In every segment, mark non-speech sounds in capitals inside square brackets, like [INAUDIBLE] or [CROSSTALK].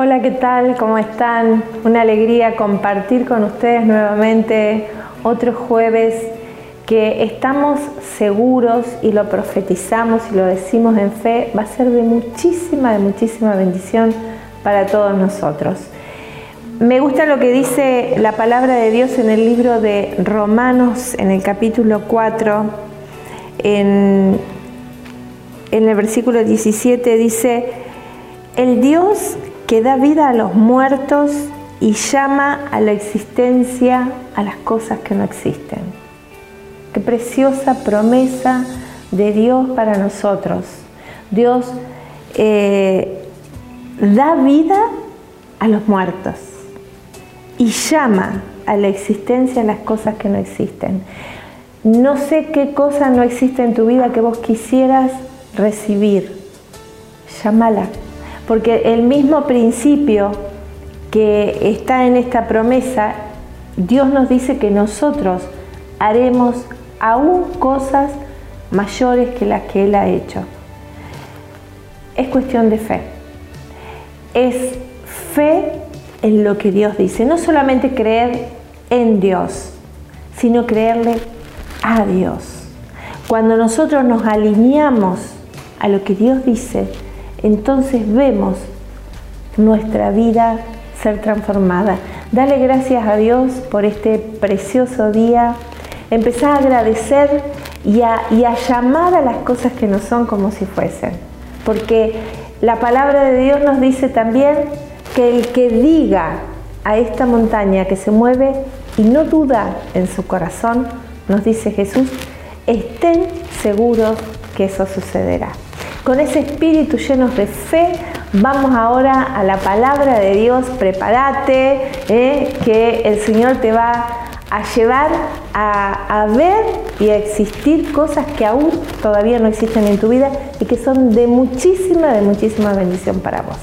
Hola, ¿qué tal? ¿Cómo están? Una alegría compartir con ustedes nuevamente otro jueves que estamos seguros y lo profetizamos y lo decimos en fe, va a ser de muchísima, de muchísima bendición para todos nosotros. Me gusta lo que dice la palabra de Dios en el libro de Romanos, en el capítulo 4, en, en el versículo 17, dice, el Dios que da vida a los muertos y llama a la existencia a las cosas que no existen. Qué preciosa promesa de Dios para nosotros. Dios eh, da vida a los muertos y llama a la existencia a las cosas que no existen. No sé qué cosa no existe en tu vida que vos quisieras recibir. Llámala porque el mismo principio que está en esta promesa, Dios nos dice que nosotros haremos aún cosas mayores que las que Él ha hecho. Es cuestión de fe. Es fe en lo que Dios dice. No solamente creer en Dios, sino creerle a Dios. Cuando nosotros nos alineamos a lo que Dios dice, entonces vemos nuestra vida ser transformada. Dale gracias a Dios por este precioso día. Empezar a agradecer y a, llamar a las cosas que no son como si fuesen. Porque la palabra de Dios nos dice también que el que diga a esta montaña que se mueve y no duda en su corazón, nos dice Jesús, estén seguros que eso sucederá. Con ese espíritu llenos de fe, vamos ahora a la palabra de Dios. Prepárate, eh, que el Señor te va a llevar a, a, ver y a existir cosas que aún todavía no existen en tu vida y que son de muchísima, de muchísima bendición para vos.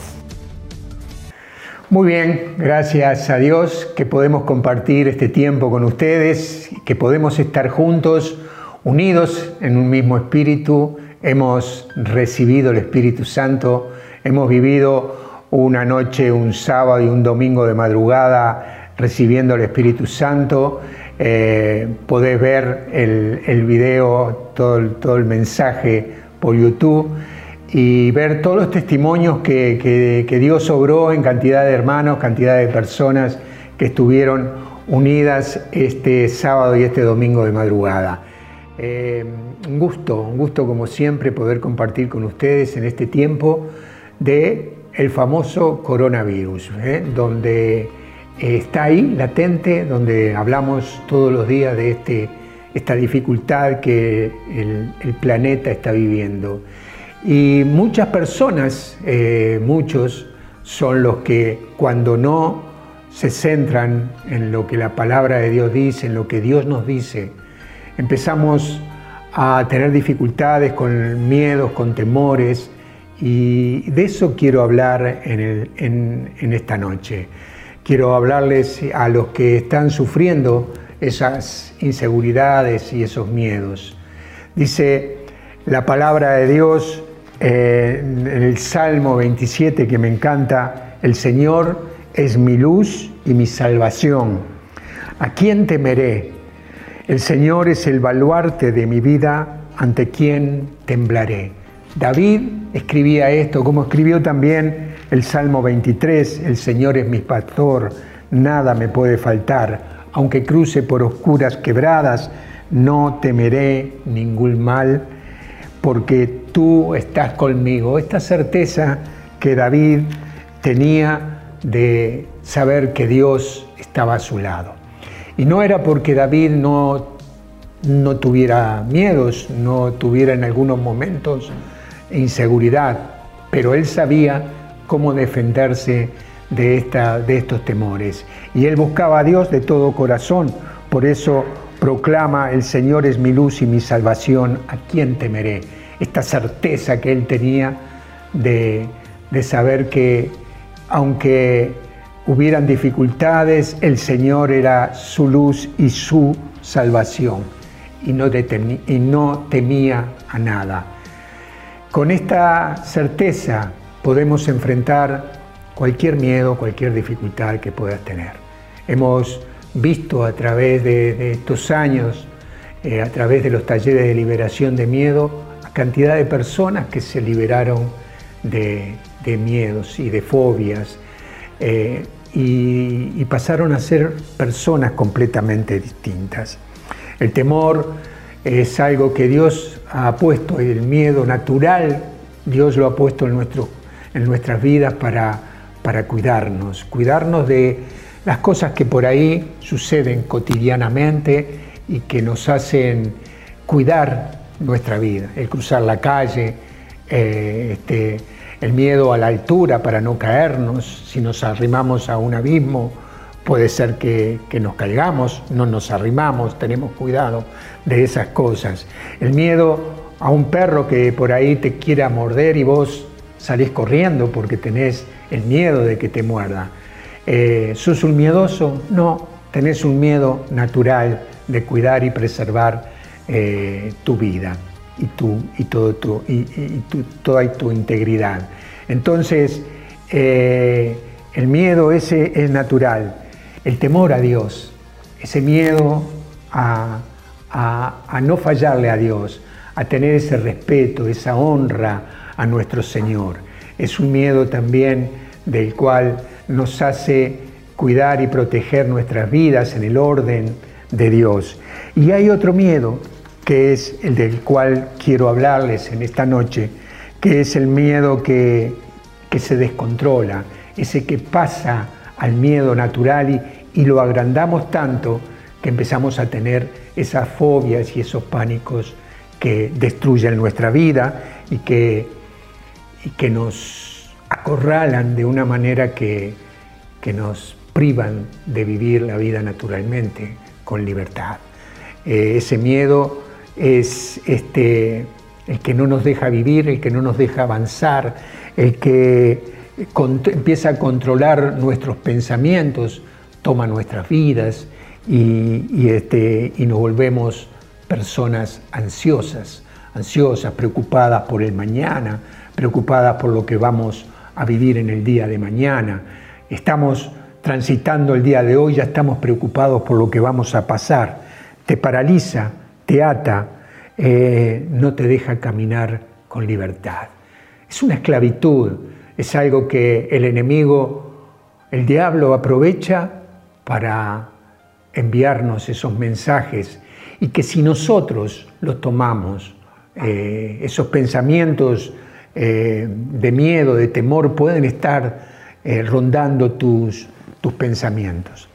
Muy bien, gracias a Dios que podemos compartir este tiempo con ustedes, que podemos estar juntos, unidos en un mismo espíritu hemos recibido el Espíritu Santo, hemos vivido una noche, un sábado y un domingo de madrugada recibiendo el Espíritu Santo. Eh, podés ver el, video, todo el, mensaje por YouTube y ver todos los testimonios que, que Dios obró en cantidad de hermanos, cantidad de personas que estuvieron unidas este sábado y este domingo de madrugada. Eh, un gusto, un gusto como siempre poder compartir con ustedes en este tiempo de el famoso coronavirus, ¿eh? donde está ahí latente, donde hablamos todos los días de este, esta dificultad que el, planeta está viviendo. Y muchas personas, eh, muchos, son los que cuando no se centran en lo que la palabra de Dios dice, en lo que Dios nos dice, empezamos a tener dificultades con miedos, con temores, y de eso quiero hablar en, esta noche. Quiero hablarles a los que están sufriendo esas inseguridades y esos miedos. Dice la palabra de Dios eh, en el Salmo 27 que me encanta, el Señor es mi luz y mi salvación. ¿A quién temeré? El Señor es el baluarte de mi vida, ante quien temblaré. David escribía esto, como escribió también el Salmo 23, el Señor es mi pastor, nada me puede faltar, aunque cruce por oscuras quebradas, no temeré ningún mal, porque tú estás conmigo. Esta certeza que David tenía de saber que Dios estaba a su lado. Y no era porque David no, no tuviera miedos, no tuviera en algunos momentos inseguridad, pero él sabía cómo defenderse de, esta, de estos temores. Y él buscaba a Dios de todo corazón, por eso proclama, el Señor es mi luz y mi salvación, ¿a quién temeré? Esta certeza que él tenía de, de saber que aunque hubieran dificultades, el Señor era su luz y su salvación y no, temía a nada. Con esta certeza podemos enfrentar cualquier miedo, cualquier dificultad que puedas tener. Hemos visto a través de, estos años, eh, a través de los talleres de liberación de miedo, a cantidad de personas que se liberaron de, miedos y de fobias eh, y, pasaron a ser personas completamente distintas. El temor es algo que Dios ha puesto, el miedo natural, Dios lo ha puesto en, nuestro, en nuestras vidas para, para cuidarnos, cuidarnos de las cosas que por ahí suceden cotidianamente y que nos hacen cuidar nuestra vida, el cruzar la calle, eh, este, el miedo a la altura para no caernos, si nos arrimamos a un abismo, puede ser que, nos caigamos, no nos arrimamos, tenemos cuidado de esas cosas. El miedo a un perro que por ahí te quiera morder y vos salís corriendo porque tenés el miedo de que te muerda. Eh, ¿Sos un miedoso? No, tenés un miedo natural de cuidar y preservar eh, tu vida y, tu, y, todo tu, y, toda tu integridad. Entonces, eh, el miedo ese es natural. El temor a Dios, ese miedo a, a no fallarle a Dios, a tener ese respeto, esa honra a nuestro Señor. Es un miedo también del cual nos hace cuidar y proteger nuestras vidas en el orden de Dios. Y hay otro miedo, que es el del cual quiero hablarles en esta noche, que es el miedo que, que se descontrola, ese que pasa al miedo natural y, y lo agrandamos tanto que empezamos a tener esas fobias y esos pánicos que destruyen nuestra vida y que, y que nos acorralan de una manera que, que nos privan de vivir la vida naturalmente, con libertad. Eh, ese miedo es este, el que no nos deja vivir, el que no nos deja avanzar, el que empieza a controlar nuestros pensamientos, toma nuestras vidas y, y, este, y nos volvemos personas ansiosas, ansiosas, preocupadas por el mañana, preocupadas por lo que vamos a vivir en el día de mañana. Estamos transitando el día de hoy, ya estamos preocupados por lo que vamos a pasar. Te paraliza, te ata, eh, no te deja caminar con libertad. Es una esclavitud, es algo que el enemigo, el diablo aprovecha para enviarnos esos mensajes y que si nosotros los tomamos, eh, esos pensamientos eh, de miedo, de temor, pueden estar rondando tus, tus pensamientos.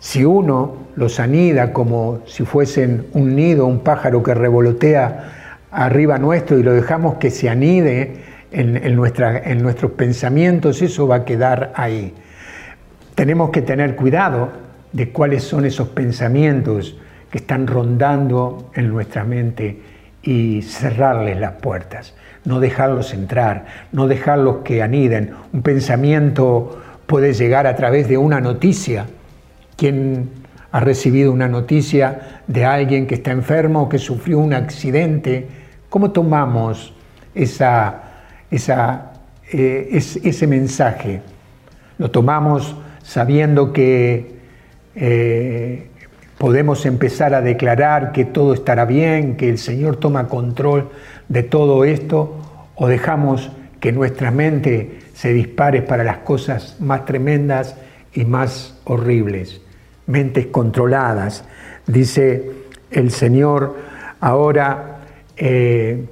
Si uno los anida como si fuesen un nido, un pájaro que revolotea arriba nuestro y lo dejamos que se anide en, en nuestros pensamientos, eso va a quedar ahí. Tenemos que tener cuidado de cuáles son esos pensamientos que están rondando en nuestra mente y cerrarles las puertas no dejarlos entrar, no dejarlos que aniden. Un pensamiento puede llegar a través de una noticia. ¿Quién ha recibido una noticia de alguien que está enfermo o que sufrió un accidente? ¿Cómo tomamos esa, eh, ese mensaje? Lo tomamos sabiendo que eh, podemos empezar a declarar que todo estará bien, que el Señor toma control de todo esto o dejamos que nuestra mente se dispare para las cosas más tremendas y más horribles. Mentes controladas. Dice el Señor ahora eh,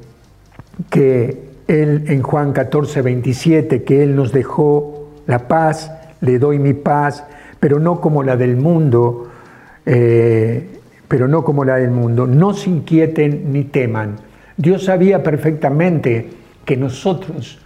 que Él en Juan 14, 27, que Él nos dejó la paz, le doy mi paz, pero no como la del mundo, eh, pero no como la del mundo. No se inquieten ni teman Dios sabía perfectamente que nosotros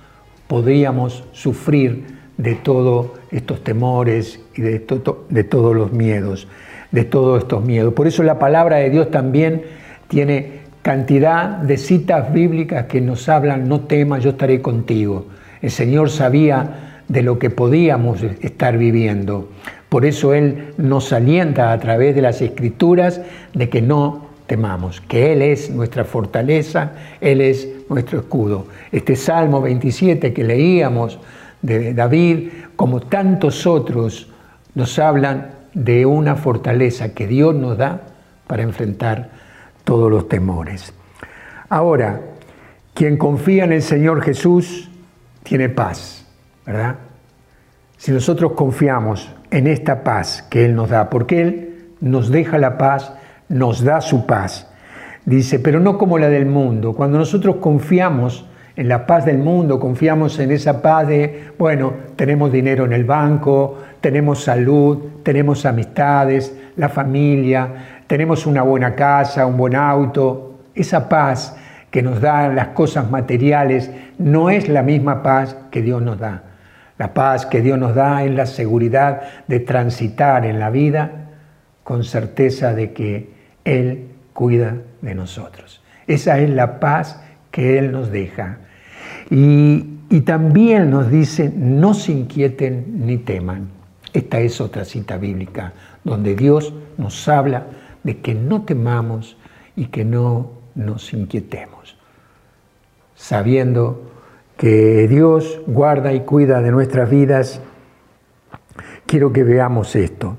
podríamos sufrir de todos estos temores y de, de todos los miedos, de todos estos miedos. Por eso la palabra de Dios también tiene cantidad de citas bíblicas que nos hablan, no temas, yo estaré contigo. El Señor sabía de lo que podíamos estar viviendo. Por eso Él nos alienta a través de las escrituras de que no temamos, que Él es nuestra fortaleza, Él es nuestro escudo. Este Salmo 27 que leíamos de David, como tantos otros, nos hablan de una fortaleza que Dios nos da para enfrentar todos los temores. Ahora, quien confía en el Señor Jesús tiene paz, ¿verdad? Si nosotros confiamos en esta paz que Él nos da, porque Él nos deja la paz, nos da su paz. Dice, pero no como la del mundo. Cuando nosotros confiamos en la paz del mundo, confiamos en esa paz de, bueno, tenemos dinero en el banco, tenemos salud, tenemos amistades, la familia, tenemos una buena casa, un buen auto. Esa paz que nos dan las cosas materiales no es la misma paz que Dios nos da. La paz que Dios nos da es la seguridad de transitar en la vida con certeza de que Él cuida de nosotros. Esa es la paz que Él nos deja. Y, y también nos dice, no se inquieten ni teman. Esta es otra cita bíblica donde Dios nos habla de que no temamos y que no nos inquietemos, sabiendo que Dios guarda y cuida de nuestras vidas. Quiero que veamos esto.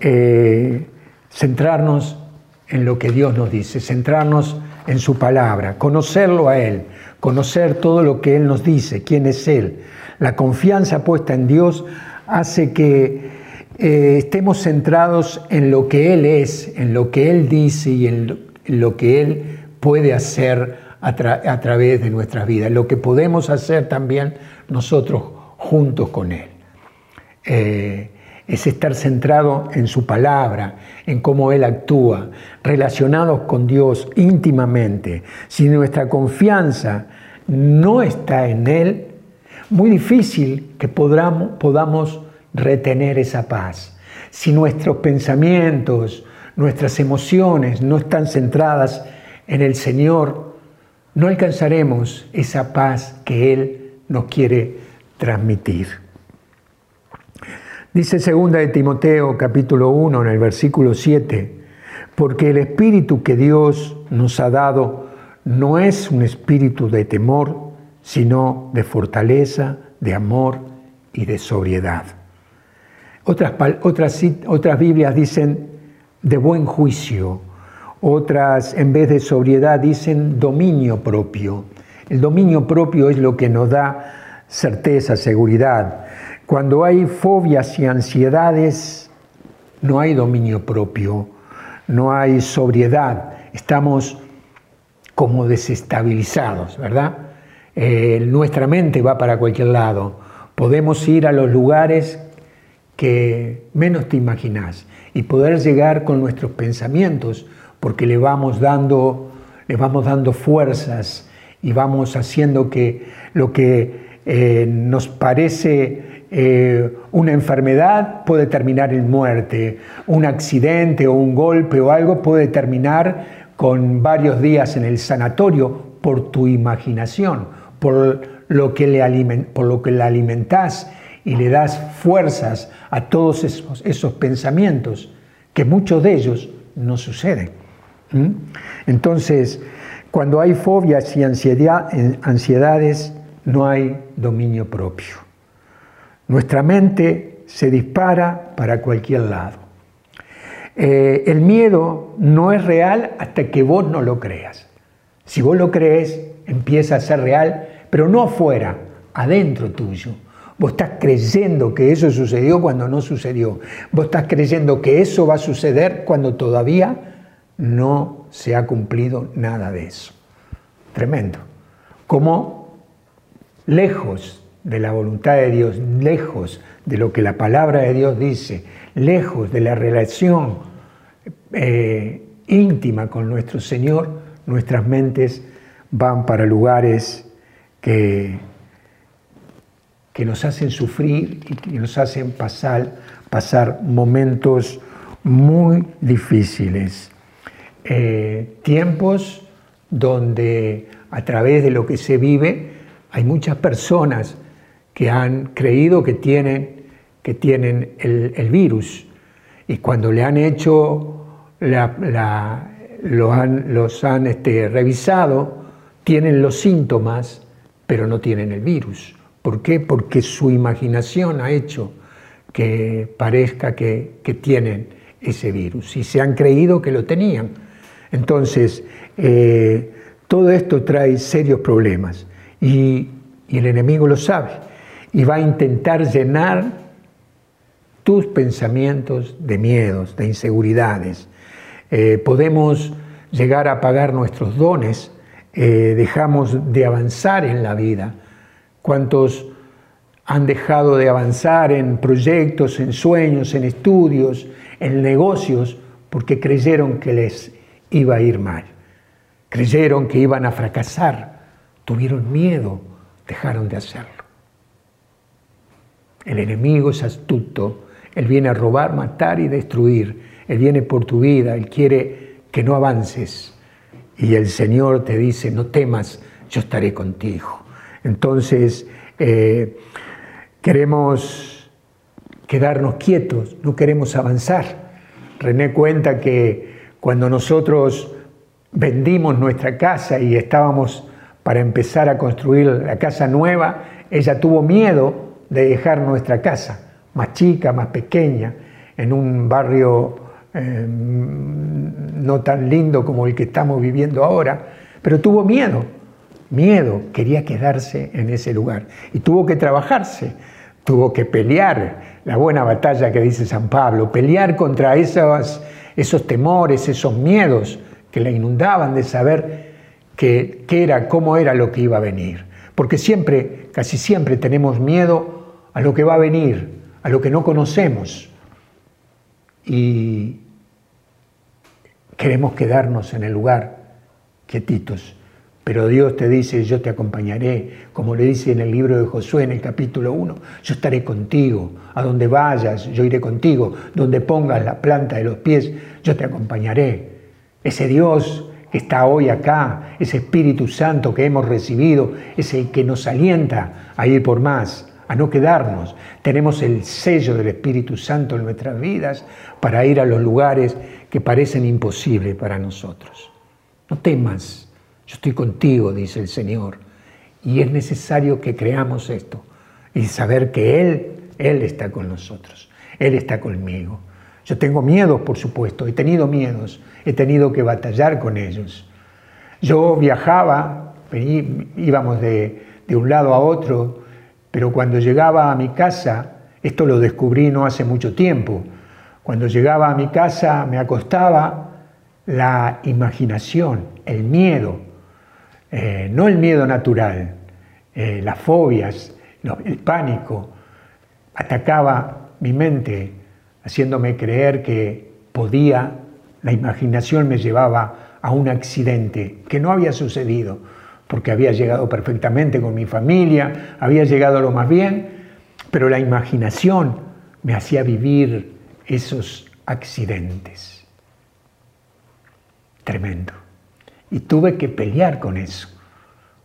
Eh, centrarnos en lo que Dios nos dice, centrarnos en su palabra, conocerlo a Él, conocer todo lo que Él nos dice, quién es Él. La confianza puesta en Dios hace que eh, estemos centrados en lo que Él es, en lo que Él dice y en lo, que Él puede hacer a, través de nuestras vidas, lo que podemos hacer también nosotros juntos con Él. Eh, es estar centrado en su palabra, en cómo Él actúa, relacionados con Dios íntimamente. Si nuestra confianza no está en Él, muy difícil que podamos, podamos retener esa paz. Si nuestros pensamientos, nuestras emociones no están centradas en el Señor, no alcanzaremos esa paz que Él nos quiere transmitir. Dice segunda de Timoteo capítulo 1 en el versículo 7, porque el espíritu que Dios nos ha dado no es un espíritu de temor, sino de fortaleza, de amor y de sobriedad. Otras, otras, otras Biblias dicen de buen juicio, otras en vez de sobriedad dicen dominio propio. El dominio propio es lo que nos da certeza, seguridad. Cuando hay fobias y ansiedades, no hay dominio propio, no hay sobriedad, estamos como desestabilizados, ¿verdad? Eh, nuestra mente va para cualquier lado. Podemos ir a los lugares que menos te imaginas y poder llegar con nuestros pensamientos, porque le vamos dando, le vamos dando fuerzas y vamos haciendo que lo que eh, nos parece eh, una enfermedad puede terminar en muerte, un accidente o un golpe o algo puede terminar con varios días en el sanatorio por tu imaginación, por lo que le, alimentás y le das fuerzas a todos esos, pensamientos, que muchos de ellos no suceden. Entonces, cuando hay fobias y ansiedad, ansiedades, no hay dominio propio. Nuestra mente se dispara para cualquier lado. Eh, el miedo no es real hasta que vos no lo creas. Si vos lo crees, empieza a ser real, pero no afuera, adentro tuyo. Vos estás creyendo que eso sucedió cuando no sucedió. Vos estás creyendo que eso va a suceder cuando todavía no se ha cumplido nada de eso. Tremendo. Como lejos de la voluntad de Dios, lejos de lo que la palabra de Dios dice, lejos de la relación eh, íntima con nuestro Señor, nuestras mentes van para lugares que, que nos hacen sufrir y que nos hacen pasar, pasar momentos muy difíciles. Eh, tiempos donde a través de lo que se vive hay muchas personas que han creído que tienen, que tienen el, virus y cuando le han hecho, lo han, los han este, revisado, tienen los síntomas, pero no tienen el virus. ¿Por qué? Porque su imaginación ha hecho que parezca que, tienen ese virus y se han creído que lo tenían. Entonces, eh, todo esto trae serios problemas y, el enemigo lo sabe y va a intentar llenar tus pensamientos de miedos, de inseguridades. Eh, podemos llegar a apagar nuestros dones, eh, dejamos de avanzar en la vida. ¿Cuántos han dejado de avanzar en proyectos, en sueños, en estudios, en negocios, porque creyeron que les iba a ir mal? Creyeron que iban a fracasar, tuvieron miedo, dejaron de hacerlo. El enemigo es astuto, él viene a robar, matar y destruir, él viene por tu vida, él quiere que no avances. Y el Señor te dice, no temas, yo estaré contigo. Entonces, eh, queremos quedarnos quietos, no queremos avanzar. René cuenta que cuando nosotros vendimos nuestra casa y estábamos para empezar a construir la casa nueva, ella tuvo miedo de dejar nuestra casa, más chica, más pequeña, en un barrio eh, no tan lindo como el que estamos viviendo ahora, pero tuvo miedo, miedo, quería quedarse en ese lugar y tuvo que trabajarse, tuvo que pelear la buena batalla que dice San Pablo, pelear contra esos, esos temores, esos miedos que la inundaban de saber qué era, cómo era lo que iba a venir. Porque siempre, casi siempre tenemos miedo a lo que va a venir, a lo que no conocemos. Y queremos quedarnos en el lugar quietitos. Pero Dios te dice, yo te acompañaré, como le dice en el libro de Josué en el capítulo 1, yo estaré contigo, a donde vayas, yo iré contigo, donde pongas la planta de los pies, yo te acompañaré. Ese Dios que está hoy acá, ese Espíritu Santo que hemos recibido, es el que nos alienta a ir por más, a no quedarnos. Tenemos el sello del Espíritu Santo en nuestras vidas para ir a los lugares que parecen imposibles para nosotros. No temas, yo estoy contigo, dice el Señor. Y es necesario que creamos esto y saber que Él, Él está con nosotros, Él está conmigo. Yo tengo miedos, por supuesto, he tenido miedos, he tenido que batallar con ellos. Yo viajaba, íbamos de, un lado a otro, pero cuando llegaba a mi casa, esto lo descubrí no hace mucho tiempo, cuando llegaba a mi casa me acostaba la imaginación, el miedo, eh, no el miedo natural, eh, las fobias, el pánico, atacaba mi mente haciéndome creer que podía, la imaginación me llevaba a un accidente que no había sucedido, porque había llegado perfectamente con mi familia, había llegado lo más bien, pero la imaginación me hacía vivir esos accidentes. Tremendo. Y tuve que pelear con eso.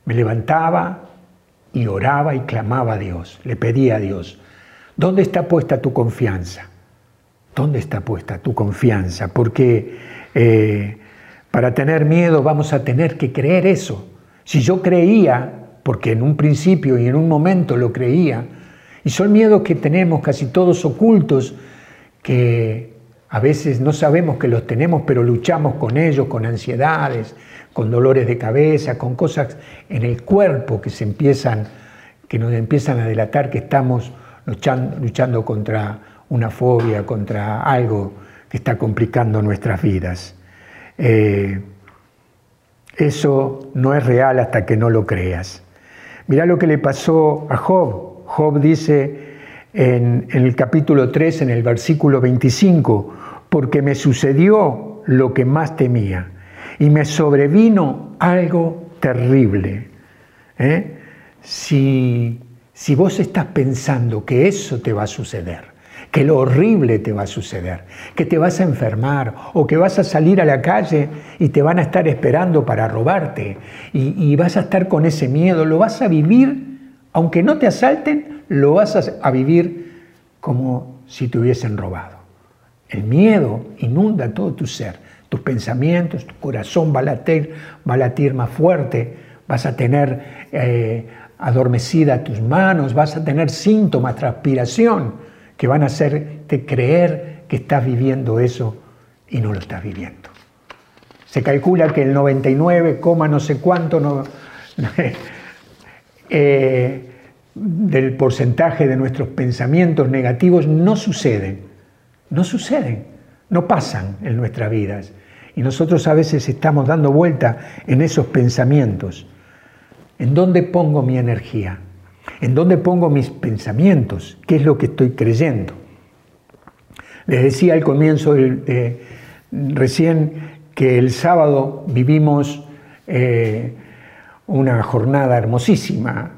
Me levantaba y oraba y clamaba a Dios, le pedía a Dios, ¿dónde está puesta tu confianza? ¿Dónde está puesta tu confianza? Porque eh, para tener miedo vamos a tener que creer eso. Si yo creía, porque en un principio y en un momento lo creía, y son miedos que tenemos casi todos ocultos, que a veces no sabemos que los tenemos, pero luchamos con ellos, con ansiedades, con dolores de cabeza, con cosas en el cuerpo que se empiezan, que nos empiezan a delatar que estamos luchando, luchando contra una fobia, contra algo que está complicando nuestras vidas. Eh, eso no es real hasta que no lo creas. Mirá lo que le pasó a Job. Job dice en, el capítulo 3, en el versículo 25, porque me sucedió lo que más temía y me sobrevino algo terrible. ¿eh? Si, si vos estás pensando que eso te va a suceder, que lo horrible te va a suceder, que te vas a enfermar o que vas a salir a la calle y te van a estar esperando para robarte y, vas a estar con ese miedo, lo vas a vivir, aunque no te asalten, lo vas a, vivir como si te hubiesen robado. El miedo inunda todo tu ser, tus pensamientos, tu corazón va a latir, va a latir más fuerte, vas a tener... Eh, adormecida tus manos, vas a tener síntomas, transpiración, que van a hacerte creer que estás viviendo eso y no lo estás viviendo. Se calcula que el 99, no sé cuánto [LAUGHS] eh, del porcentaje de nuestros pensamientos negativos no suceden, no suceden, no pasan en nuestras vidas. Y nosotros a veces estamos dando vuelta en esos pensamientos. ¿En dónde pongo mi energía? ¿En dónde pongo mis pensamientos? ¿Qué es lo que estoy creyendo? Les decía al comienzo de, recién que el sábado vivimos eh, una jornada hermosísima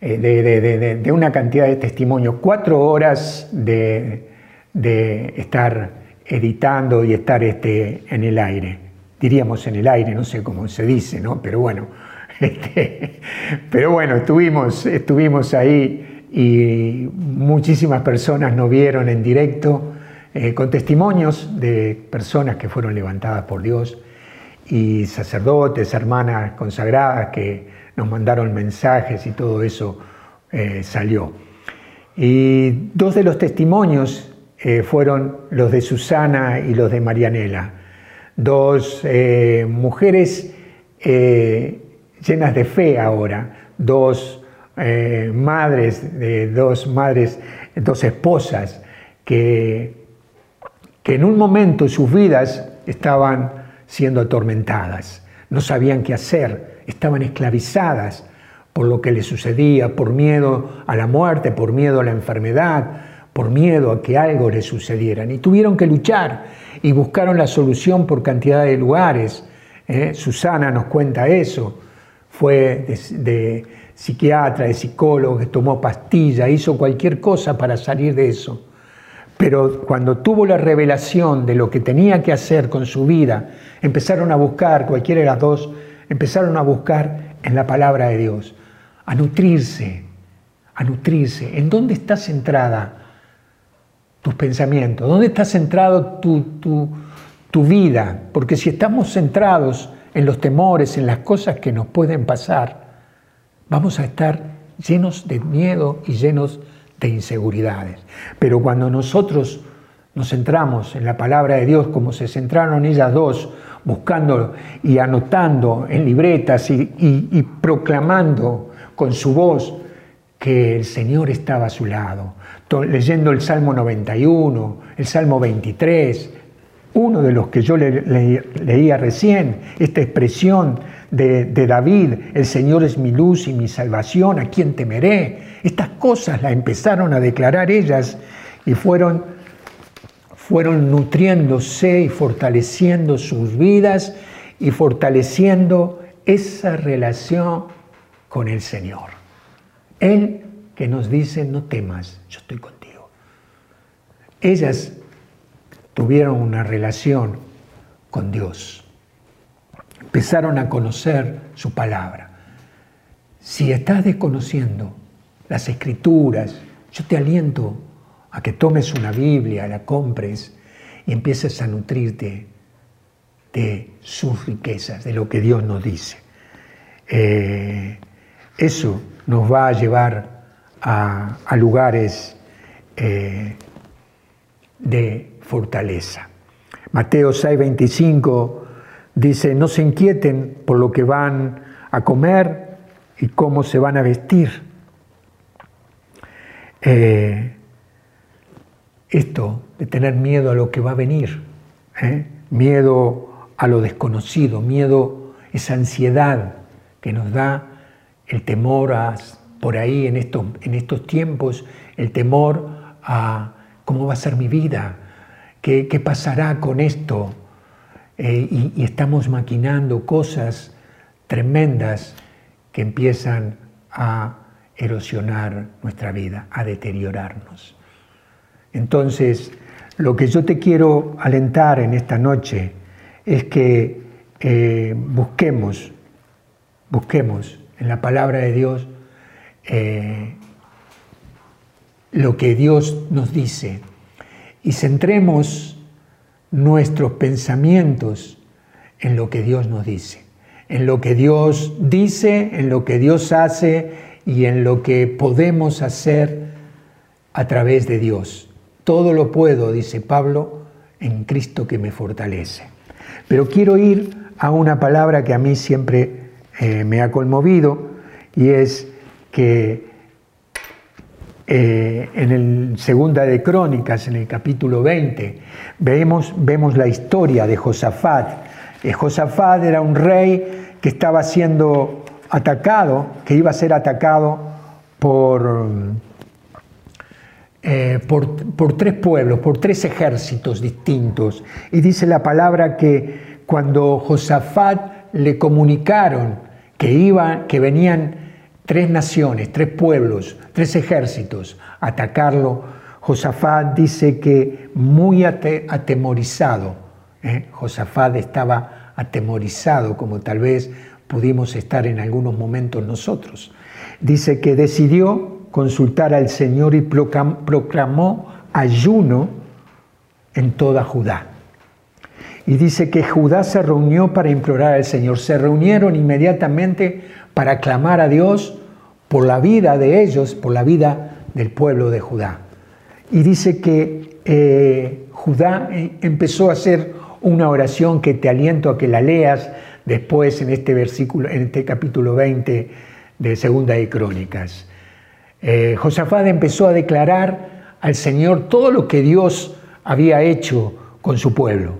eh, de, una cantidad de testimonios, cuatro horas de, estar editando y estar este, en el aire. Diríamos en el aire, no sé cómo se dice, ¿no? Pero bueno, [LAUGHS] este, pero bueno, estuvimos, estuvimos ahí y muchísimas personas nos vieron en directo eh, con testimonios de personas que fueron levantadas por Dios y sacerdotes, hermanas consagradas que nos mandaron mensajes y todo eso eh, salió. Y dos de los testimonios eh, fueron los de Susana y los de Marianela, dos mujeres llenas de fe ahora, dos madres, dos madres, dos esposas que, que en un momento sus vidas estaban siendo atormentadas, no sabían qué hacer, estaban esclavizadas por lo que les sucedía, por miedo a la muerte, por miedo a la enfermedad, por miedo a que algo les sucediera. Y tuvieron que luchar y buscaron la solución por cantidad de lugares. ¿eh? Susana nos cuenta eso. Fue de, psiquiatra, de psicólogo, tomó pastillas, hizo cualquier cosa para salir de eso. Pero cuando tuvo la revelación de lo que tenía que hacer con su vida, empezaron a buscar, cualquiera de las dos, empezaron a buscar en la palabra de Dios, a nutrirse, a nutrirse. ¿En dónde está centrada tus pensamientos? ¿Dónde está centrado tu, tu, tu vida? Porque si estamos centrados en los temores, en las cosas que nos pueden pasar, vamos a estar llenos de miedo y llenos de inseguridades. Pero cuando nosotros nos centramos en la palabra de Dios como se centraron ellas dos, buscando y anotando en libretas y, proclamando con su voz que el Señor estaba a su lado, leyendo el Salmo 91, el Salmo 23, uno de los que yo leía recién, esta expresión de, David, el Señor es mi luz y mi salvación, ¿a quién temeré? Estas cosas las empezaron a declarar ellas y fueron fueron nutriéndose y fortaleciendo sus vidas y fortaleciendo esa relación con el Señor. Él que nos dice, no temas, yo estoy contigo. Ellas tuvieron una relación con Dios. Empezaron a conocer su palabra. Si estás desconociendo las escrituras, yo te aliento a que tomes una Biblia, la compres y empieces a nutrirte de sus riquezas, de lo que Dios nos dice. Eh, eso nos va a llevar a, lugares eh, de fortaleza. Mateo 6:25 dice, no se inquieten por lo que van a comer y cómo se van a vestir. Eh, esto de tener miedo a lo que va a venir, ¿eh? miedo a lo desconocido, miedo, esa ansiedad que nos da el temor a, por ahí en estos, en estos tiempos, el temor a cómo va a ser mi vida, qué, pasará con esto. Eh, y, estamos maquinando cosas tremendas que empiezan a erosionar nuestra vida, a deteriorarnos. Entonces, lo que yo te quiero alentar en esta noche es que eh, busquemos, busquemos en la palabra de Dios eh, lo que Dios nos dice y centremos nuestros pensamientos en lo que Dios nos dice, en lo que Dios dice, en lo que Dios hace y en lo que podemos hacer a través de Dios. Todo lo puedo, dice Pablo, en Cristo que me fortalece. Pero quiero ir a una palabra que a mí siempre eh, me ha conmovido y es que eh, en el Segunda de Crónicas, en el capítulo 20, vemos, vemos la historia de Josafat. Eh, Josafat era un rey que estaba siendo atacado, que iba a ser atacado por, eh, por, tres pueblos, por tres ejércitos distintos. Y dice la palabra que cuando Josafat le comunicaron que, iba, que venían tres naciones, tres pueblos, tres ejércitos atacarlo, Josafat dice que muy atemorizado, ¿eh? Josafat estaba atemorizado como tal vez pudimos estar en algunos momentos nosotros. Dice que decidió consultar al Señor y proclamó ayuno en toda Judá. Y dice que Judá se reunió para implorar al Señor. Se reunieron inmediatamente para clamar a Dios por la vida de ellos, por la vida del pueblo de Judá. Y dice que eh, Judá eh, empezó a hacer una oración que te aliento a que la leas después en este versículo, en este capítulo 20 de Segunda de Crónicas. Eh, Josafat empezó a declarar al Señor todo lo que Dios había hecho con su pueblo,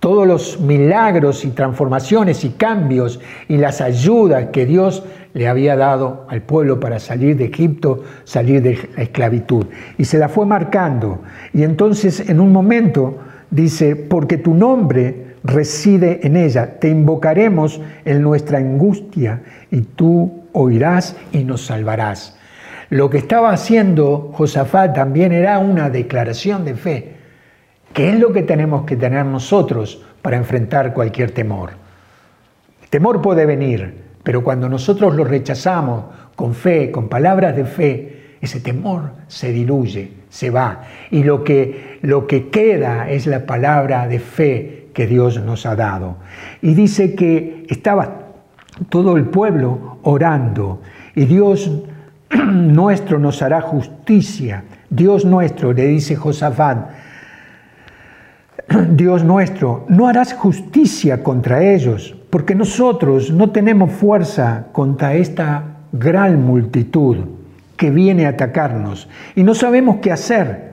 todos los milagros y transformaciones y cambios y las ayudas que Dios le había dado al pueblo para salir de Egipto, salir de la esclavitud. Y se la fue marcando. Y entonces en un momento dice, porque tu nombre reside en ella. Te invocaremos en nuestra angustia y tú oirás y nos salvarás. Lo que estaba haciendo Josafat también era una declaración de fe, que es lo que tenemos que tener nosotros para enfrentar cualquier temor. El temor puede venir, pero cuando nosotros lo rechazamos con fe, con palabras de fe, ese temor se diluye, se va. Y lo que, lo que queda es la palabra de fe que Dios nos ha dado. Y dice que estaba todo el pueblo orando y Dios [CLEARS THROAT] nuestro nos hará justicia. Dios nuestro, le dice Josafat, [CLEARS THROAT] Dios nuestro, no harás justicia contra ellos, porque nosotros no tenemos fuerza contra esta gran multitud que viene a atacarnos y no sabemos qué hacer.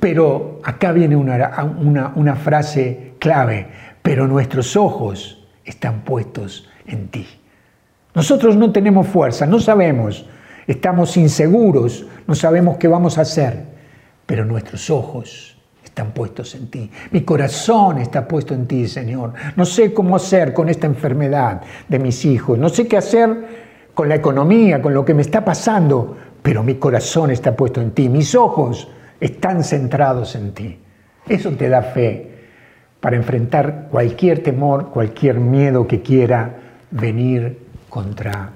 Pero acá viene una, una, una frase clave, pero nuestros ojos están puestos en ti. Nosotros no tenemos fuerza, no sabemos, estamos inseguros, no sabemos qué vamos a hacer, pero nuestros ojos están puestos en ti. Mi corazón está puesto en ti, Señor. No sé cómo hacer con esta enfermedad de mis hijos, no sé qué hacer con la economía, con lo que me está pasando, pero mi corazón está puesto en ti, mis ojos están centrados en ti. Eso te da fe, para enfrentar cualquier temor, cualquier miedo que quiera venir contra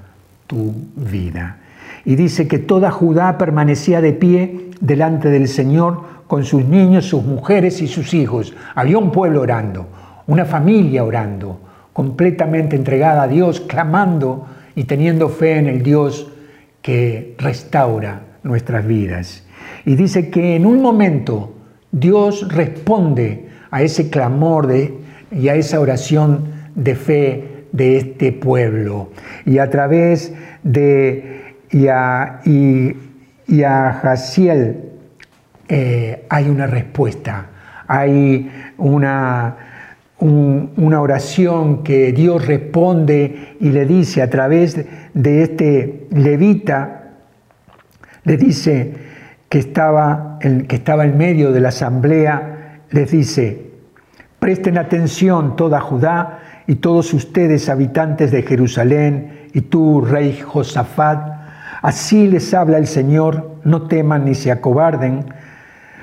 tu vida. Y dice que toda Judá permanecía de pie delante del Señor con sus niños, sus mujeres y sus hijos. Había un pueblo orando, una familia orando, completamente entregada a Dios, clamando y teniendo fe en el Dios que restaura nuestras vidas. Y dice que en un momento Dios responde a ese clamor de, y a esa oración de fe de este pueblo. Y a través de y a, y, Jaciel eh, hay una respuesta, hay una, una oración que Dios responde y le dice a través de este levita, le dice que estaba, que estaba en medio de la asamblea les dice, presten atención toda Judá y todos ustedes habitantes de Jerusalén y tú, rey Josafat, así les habla el Señor, no teman ni se acobarden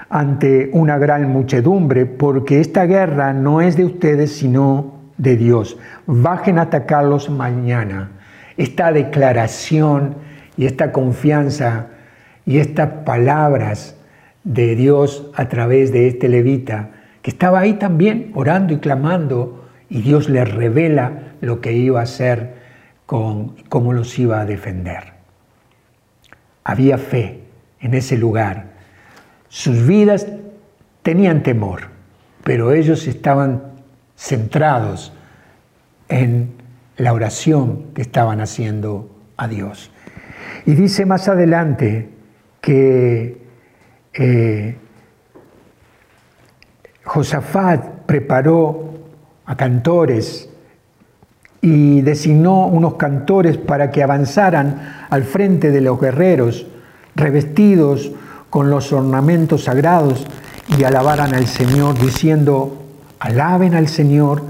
ante una gran muchedumbre, porque esta guerra no es de ustedes, sino de Dios. Bajen a atacarlos mañana. Esta declaración y esta confianza y estas palabras de Dios a través de este levita, que estaba ahí también orando y clamando, y Dios le revela lo que iba a hacer, con cómo los iba a defender. había fe en ese lugar. Sus vidas tenían temor, pero ellos estaban centrados en la oración que estaban haciendo a Dios. Y dice más adelante que eh, Josafat preparó a cantores y designó unos cantores para que avanzaran al frente de los guerreros, revestidos con los ornamentos sagrados, y alabaran al Señor, diciendo, alaben al Señor,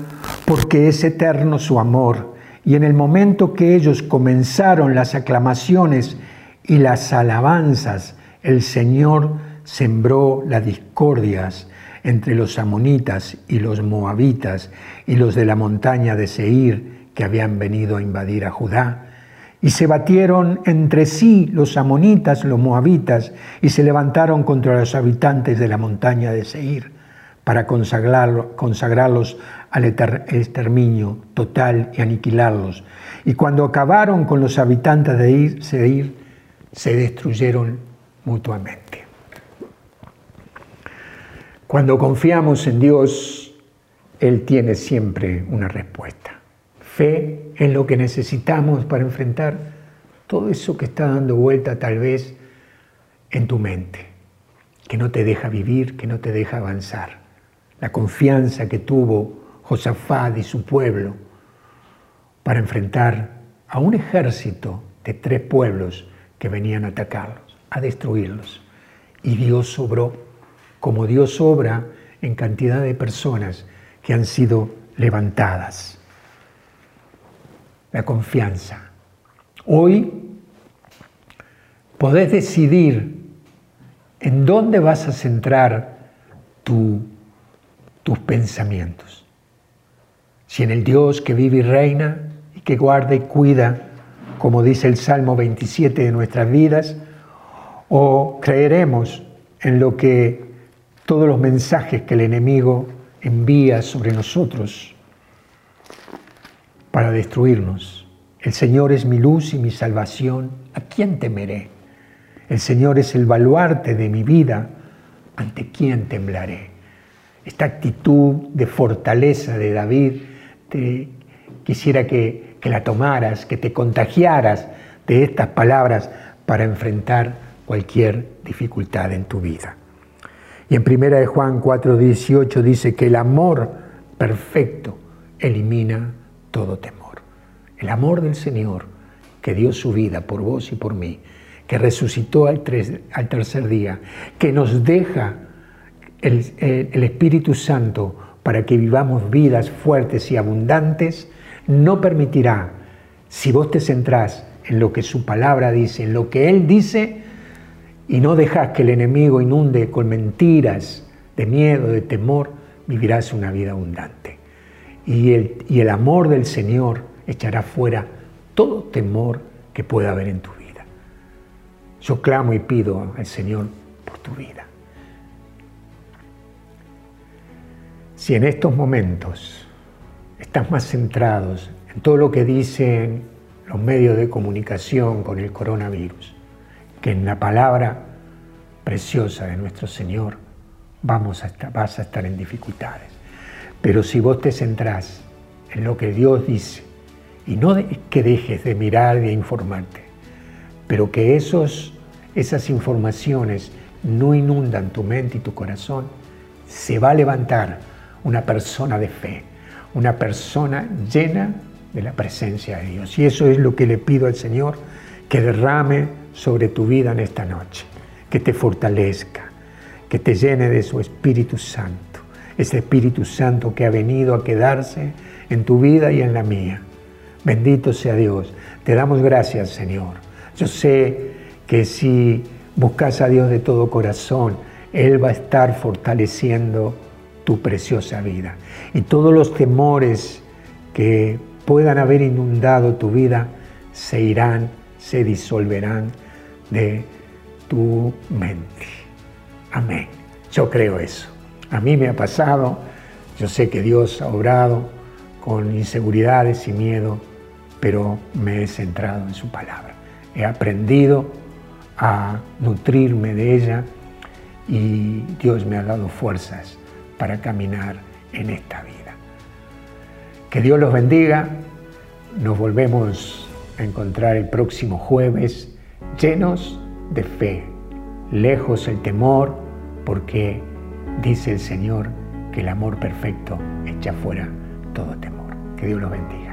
porque es eterno su amor. Y en el momento que ellos comenzaron las aclamaciones y las alabanzas, el Señor sembró las discordias entre los amonitas y los moabitas y los de la montaña de Seir que habían venido a invadir a Judá. Y se batieron entre sí los amonitas, los moabitas, y se levantaron contra los habitantes de la montaña de Seir para consagrarlos al exterminio total y aniquilarlos. Y cuando acabaron con los habitantes de Seir, se destruyeron mutuamente. Cuando confiamos en Dios, Él tiene siempre una respuesta. Fe en lo que necesitamos para enfrentar todo eso que está dando vuelta tal vez en tu mente, que no te deja vivir, que no te deja avanzar. La confianza que tuvo Josafat y su pueblo para enfrentar a un ejército de tres pueblos que venían a atacarlos, a destruirlos. Y Dios sobró, como Dios obra en cantidad de personas que han sido levantadas la confianza. Hoy podés decidir en dónde vas a centrar tus pensamientos. Si en el Dios que vive y reina y que guarda y cuida, como dice el Salmo 27 de nuestras vidas, o creeremos en lo que todos los mensajes que el enemigo envía sobre nosotros para destruirnos. El Señor es mi luz y mi salvación. ¿A quién temeré? El Señor es el baluarte de mi vida. ¿Ante quién temblaré? Esta actitud de fortaleza de David, te, quisiera que, que la tomaras, que te contagiaras de estas palabras para enfrentar cualquier dificultad en tu vida. Y en 1 de Juan 4:18 dice que el amor perfecto elimina todo temor. El amor del Señor que dio su vida por vos y por mí, que resucitó al, tercer día, que nos deja el, Espíritu Santo para que vivamos vidas fuertes y abundantes, no permitirá, si vos te centrás en lo que su palabra dice, en lo que Él dice, y no dejas que el enemigo inunde con mentiras de miedo, de temor, vivirás una vida abundante y el, amor del Señor echará fuera todo temor que pueda haber en tu vida. Yo clamo y pido al Señor por tu vida. Si en estos momentos estás más centrados en todo lo que dicen los medios de comunicación con el coronavirus, que en la palabra preciosa de nuestro Señor, vamos a estar, vas a estar en dificultades. Pero si vos te centrás en lo que Dios dice, y no que dejes de mirar y de informarte, pero que esos, esas informaciones no inundan tu mente y tu corazón, se va a levantar una persona de fe, una persona llena de la presencia de Dios. Y eso es lo que le pido al Señor, que derrame sobre tu vida en esta noche, que te fortalezca, que te llene de su Espíritu Santo ese Espíritu Santo que ha venido a quedarse en tu vida y en la mía. Bendito sea Dios. Te damos gracias, Señor. Yo sé que si buscas a Dios de todo corazón, Él va a estar fortaleciendo tu preciosa vida. Y todos los temores que puedan haber inundado tu vida se irán, se disolverán de tu mente. Amén. Yo creo eso. A mí me ha pasado, yo sé que Dios ha obrado con inseguridades y miedo, pero me he centrado en su palabra. He aprendido a nutrirme de ella y Dios me ha dado fuerzas para caminar en esta vida. Que Dios los bendiga. Nos volvemos a encontrar el próximo jueves llenos de fe, lejos el temor, porque dice el Señor que el amor perfecto echa fuera todo temor. Que Dios los bendiga.